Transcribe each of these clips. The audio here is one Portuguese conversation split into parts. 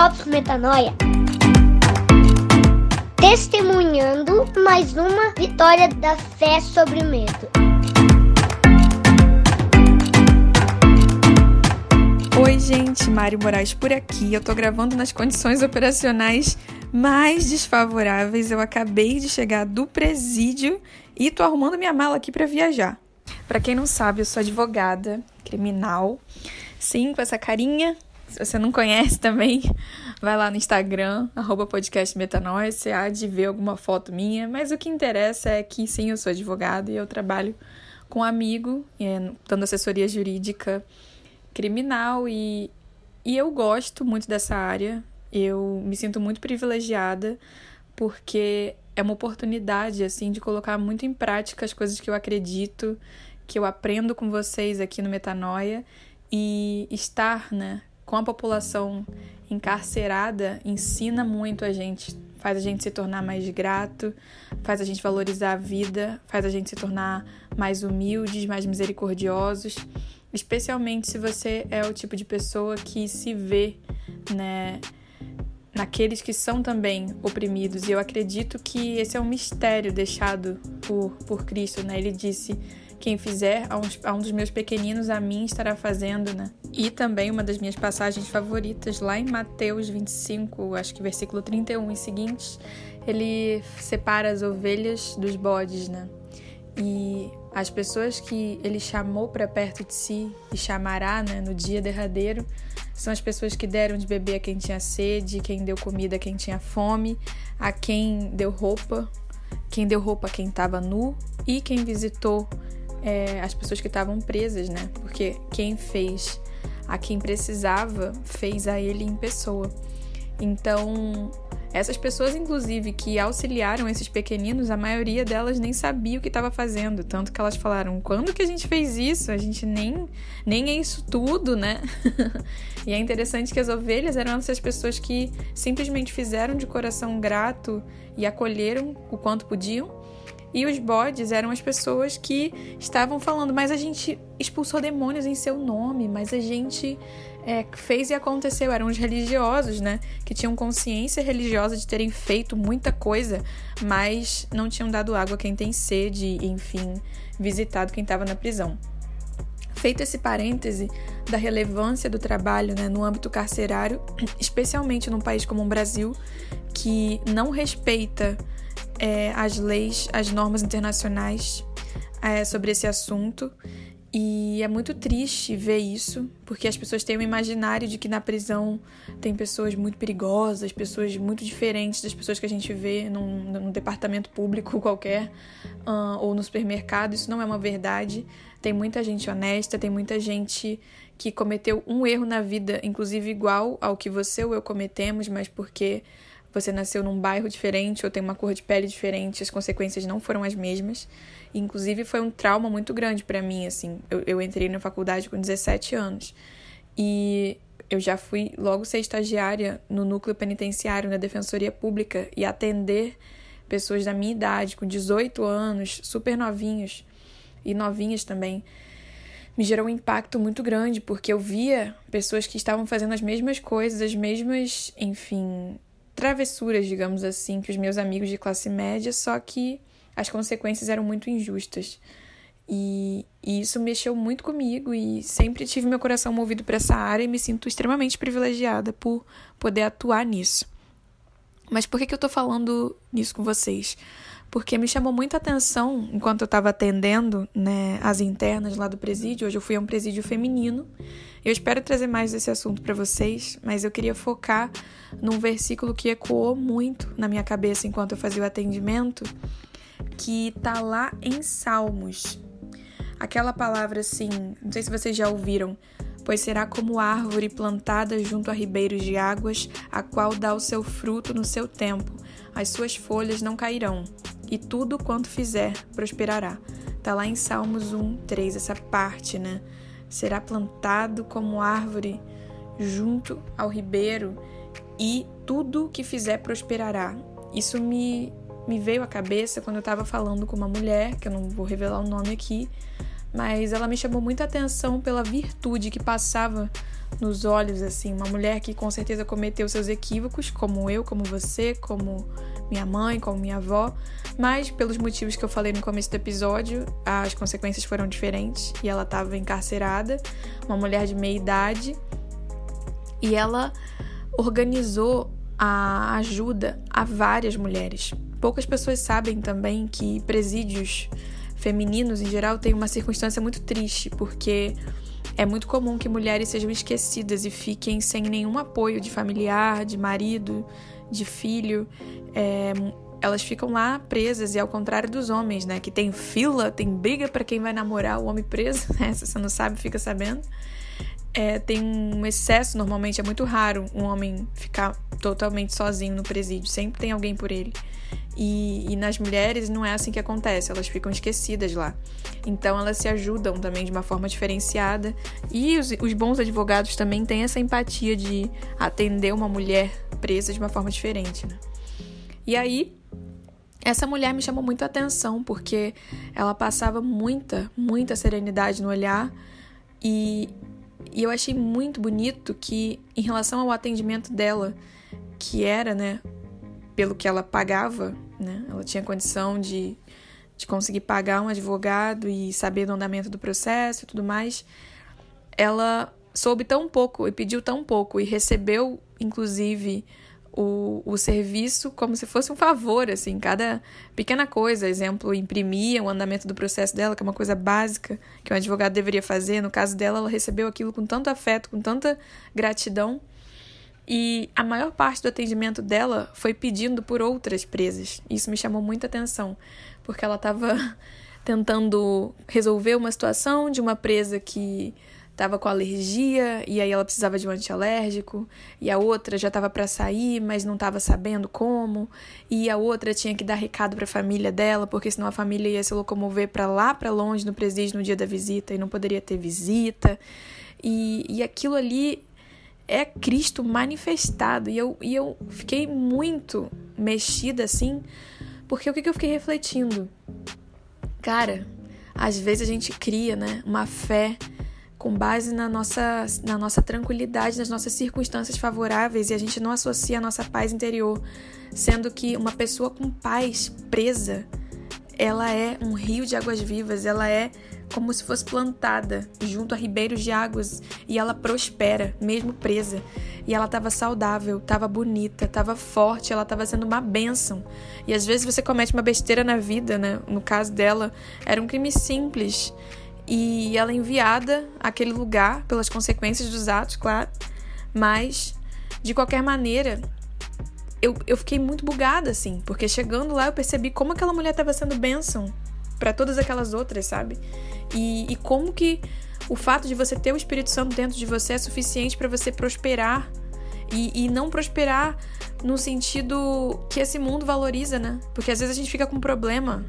Drops Metanoia. Testemunhando mais uma vitória da fé sobre o medo. Oi, gente, Mário Moraes por aqui. Eu tô gravando nas condições operacionais mais desfavoráveis. Eu acabei de chegar do presídio e tô arrumando minha mala aqui para viajar. Para quem não sabe, eu sou advogada criminal. Sim, com essa carinha. Se você não conhece também, vai lá no Instagram, arroba você há de ver alguma foto minha. Mas o que interessa é que sim, eu sou advogada e eu trabalho com um amigo, é, dando assessoria jurídica criminal e, e eu gosto muito dessa área. Eu me sinto muito privilegiada porque é uma oportunidade assim de colocar muito em prática as coisas que eu acredito, que eu aprendo com vocês aqui no Metanoia e estar, né, com a população encarcerada ensina muito a gente, faz a gente se tornar mais grato, faz a gente valorizar a vida, faz a gente se tornar mais humildes, mais misericordiosos, especialmente se você é o tipo de pessoa que se vê, né, naqueles que são também oprimidos. E eu acredito que esse é um mistério deixado por, por Cristo, né? Ele disse quem fizer a um, dos meus pequeninos, a mim estará fazendo, né? E também uma das minhas passagens favoritas, lá em Mateus 25, acho que versículo 31 e seguintes, ele separa as ovelhas dos bodes, né? E as pessoas que ele chamou para perto de si e chamará, né, no dia derradeiro, são as pessoas que deram de beber a quem tinha sede, quem deu comida a quem tinha fome, a quem deu roupa, quem deu roupa a quem estava nu e quem visitou é, as pessoas que estavam presas, né? Porque quem fez a quem precisava fez a ele em pessoa. Então, essas pessoas, inclusive, que auxiliaram esses pequeninos, a maioria delas nem sabia o que estava fazendo. Tanto que elas falaram: quando que a gente fez isso? A gente nem, nem é isso tudo, né? e é interessante que as ovelhas eram essas pessoas que simplesmente fizeram de coração grato e acolheram o quanto podiam e os bodes eram as pessoas que estavam falando, mas a gente expulsou demônios em seu nome, mas a gente é, fez e aconteceu. Eram os religiosos, né? Que tinham consciência religiosa de terem feito muita coisa, mas não tinham dado água a quem tem sede, enfim, visitado quem estava na prisão. Feito esse parêntese da relevância do trabalho né, no âmbito carcerário, especialmente num país como o Brasil, que não respeita é, as leis, as normas internacionais é, sobre esse assunto. E é muito triste ver isso, porque as pessoas têm um imaginário de que na prisão tem pessoas muito perigosas, pessoas muito diferentes das pessoas que a gente vê num, num departamento público qualquer uh, ou no supermercado. Isso não é uma verdade. Tem muita gente honesta, tem muita gente que cometeu um erro na vida, inclusive igual ao que você ou eu cometemos, mas porque você nasceu num bairro diferente ou tem uma cor de pele diferente, as consequências não foram as mesmas. Inclusive, foi um trauma muito grande para mim, assim. Eu, eu entrei na faculdade com 17 anos e eu já fui logo ser estagiária no núcleo penitenciário, na Defensoria Pública, e atender pessoas da minha idade, com 18 anos, super novinhos e novinhas também. Me gerou um impacto muito grande, porque eu via pessoas que estavam fazendo as mesmas coisas, as mesmas, enfim, travessuras, digamos assim, que os meus amigos de classe média, só que as consequências eram muito injustas. E, e isso mexeu muito comigo e sempre tive meu coração movido para essa área e me sinto extremamente privilegiada por poder atuar nisso. Mas por que, que eu tô falando nisso com vocês? Porque me chamou muita atenção enquanto eu estava atendendo né, as internas lá do presídio. Hoje eu fui a um presídio feminino eu espero trazer mais desse assunto para vocês, mas eu queria focar num versículo que ecoou muito na minha cabeça enquanto eu fazia o atendimento, que tá lá em Salmos. Aquela palavra assim, não sei se vocês já ouviram, pois será como árvore plantada junto a ribeiros de águas, a qual dá o seu fruto no seu tempo, as suas folhas não cairão, e tudo quanto fizer prosperará. Tá lá em Salmos 1, 3, essa parte, né? será plantado como árvore junto ao ribeiro e tudo que fizer prosperará. Isso me, me veio à cabeça quando eu estava falando com uma mulher, que eu não vou revelar o nome aqui, mas ela me chamou muita atenção pela virtude que passava nos olhos, assim, uma mulher que com certeza cometeu seus equívocos, como eu, como você, como minha mãe, como minha avó, mas pelos motivos que eu falei no começo do episódio, as consequências foram diferentes e ela estava encarcerada, uma mulher de meia idade, e ela organizou a ajuda a várias mulheres. Poucas pessoas sabem também que presídios femininos, em geral, têm uma circunstância muito triste, porque é muito comum que mulheres sejam esquecidas e fiquem sem nenhum apoio de familiar, de marido, de filho. É, elas ficam lá presas, e ao contrário dos homens, né? Que tem fila, tem briga para quem vai namorar o homem preso, né? Se você não sabe, fica sabendo. É, tem um excesso, normalmente é muito raro um homem ficar totalmente sozinho no presídio, sempre tem alguém por ele. E, e, nas mulheres não é assim que acontece, elas ficam esquecidas lá. Então elas se ajudam também de uma forma diferenciada. E os, os bons advogados também têm essa empatia de atender uma mulher presa de uma forma diferente. Né? E aí, essa mulher me chamou muito a atenção porque ela passava muita, muita serenidade no olhar e, e eu achei muito bonito que, em relação ao atendimento dela, que era, né, pelo que ela pagava, né? Ela tinha condição de, de conseguir pagar um advogado e saber do andamento do processo e tudo mais. Ela soube tão pouco e pediu tão pouco e recebeu, inclusive, o, o serviço como se fosse um favor, assim, cada pequena coisa, exemplo, imprimia o andamento do processo dela, que é uma coisa básica que um advogado deveria fazer. No caso dela, ela recebeu aquilo com tanto afeto, com tanta gratidão, e a maior parte do atendimento dela foi pedindo por outras presas. Isso me chamou muita atenção, porque ela estava tentando resolver uma situação de uma presa que estava com alergia e aí ela precisava de um antialérgico, e a outra já estava para sair, mas não estava sabendo como, e a outra tinha que dar recado para a família dela, porque senão a família ia se locomover para lá, para longe no presídio no dia da visita e não poderia ter visita. E, e aquilo ali é Cristo manifestado. E eu, e eu fiquei muito mexida assim, porque o que, que eu fiquei refletindo? Cara, às vezes a gente cria né, uma fé com base na nossa, na nossa tranquilidade, nas nossas circunstâncias favoráveis e a gente não associa a nossa paz interior, sendo que uma pessoa com paz presa, ela é um rio de águas vivas, ela é como se fosse plantada junto a ribeiros de águas e ela prospera, mesmo presa. E ela estava saudável, estava bonita, estava forte, ela estava sendo uma bênção. E às vezes você comete uma besteira na vida, né? No caso dela, era um crime simples. E ela é enviada àquele lugar pelas consequências dos atos, claro. Mas, de qualquer maneira, eu, eu fiquei muito bugada, assim, porque chegando lá eu percebi como aquela mulher estava sendo bênção para todas aquelas outras, sabe? E, e como que o fato de você ter o Espírito Santo dentro de você é suficiente para você prosperar e, e, não prosperar no sentido que esse mundo valoriza, né? Porque às vezes a gente fica com problema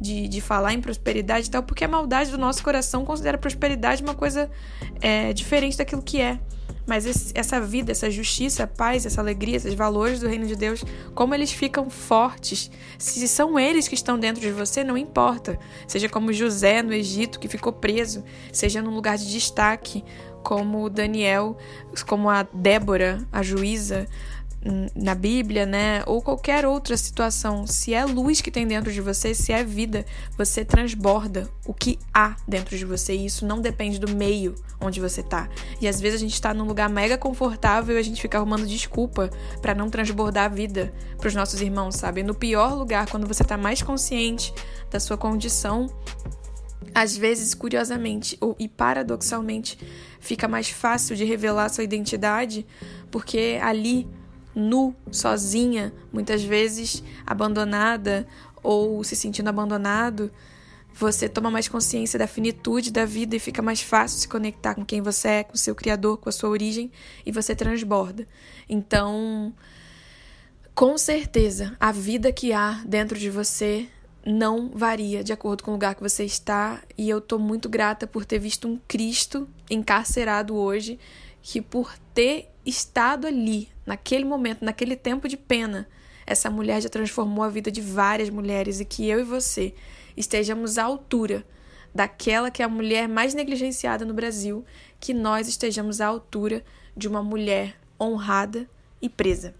de, de falar em prosperidade e tal, porque a maldade do nosso coração considera prosperidade uma coisa é, diferente daquilo que é. Mas esse, essa vida, essa justiça, a paz, essa alegria, esses valores do reino de Deus, como eles ficam fortes. Se são eles que estão dentro de você, não importa. Seja como José no Egito, que ficou preso, seja num lugar de destaque, como Daniel, como a Débora, a juíza, na Bíblia, né? Ou qualquer outra situação, se é luz que tem dentro de você, se é vida, você transborda o que há dentro de você. E isso não depende do meio onde você tá. E às vezes a gente tá num lugar mega confortável e a gente fica arrumando desculpa para não transbordar a vida pros nossos irmãos, sabe? No pior lugar, quando você tá mais consciente da sua condição, às vezes, curiosamente ou, e paradoxalmente, fica mais fácil de revelar sua identidade, porque ali nu, sozinha, muitas vezes abandonada ou se sentindo abandonado, você toma mais consciência da finitude da vida e fica mais fácil se conectar com quem você é, com seu Criador, com a sua origem e você transborda. Então, com certeza, a vida que há dentro de você não varia de acordo com o lugar que você está, e eu tô muito grata por ter visto um Cristo encarcerado hoje, que por ter estado ali, naquele momento, naquele tempo de pena, essa mulher já transformou a vida de várias mulheres e que eu e você estejamos à altura daquela que é a mulher mais negligenciada no Brasil, que nós estejamos à altura de uma mulher honrada e presa.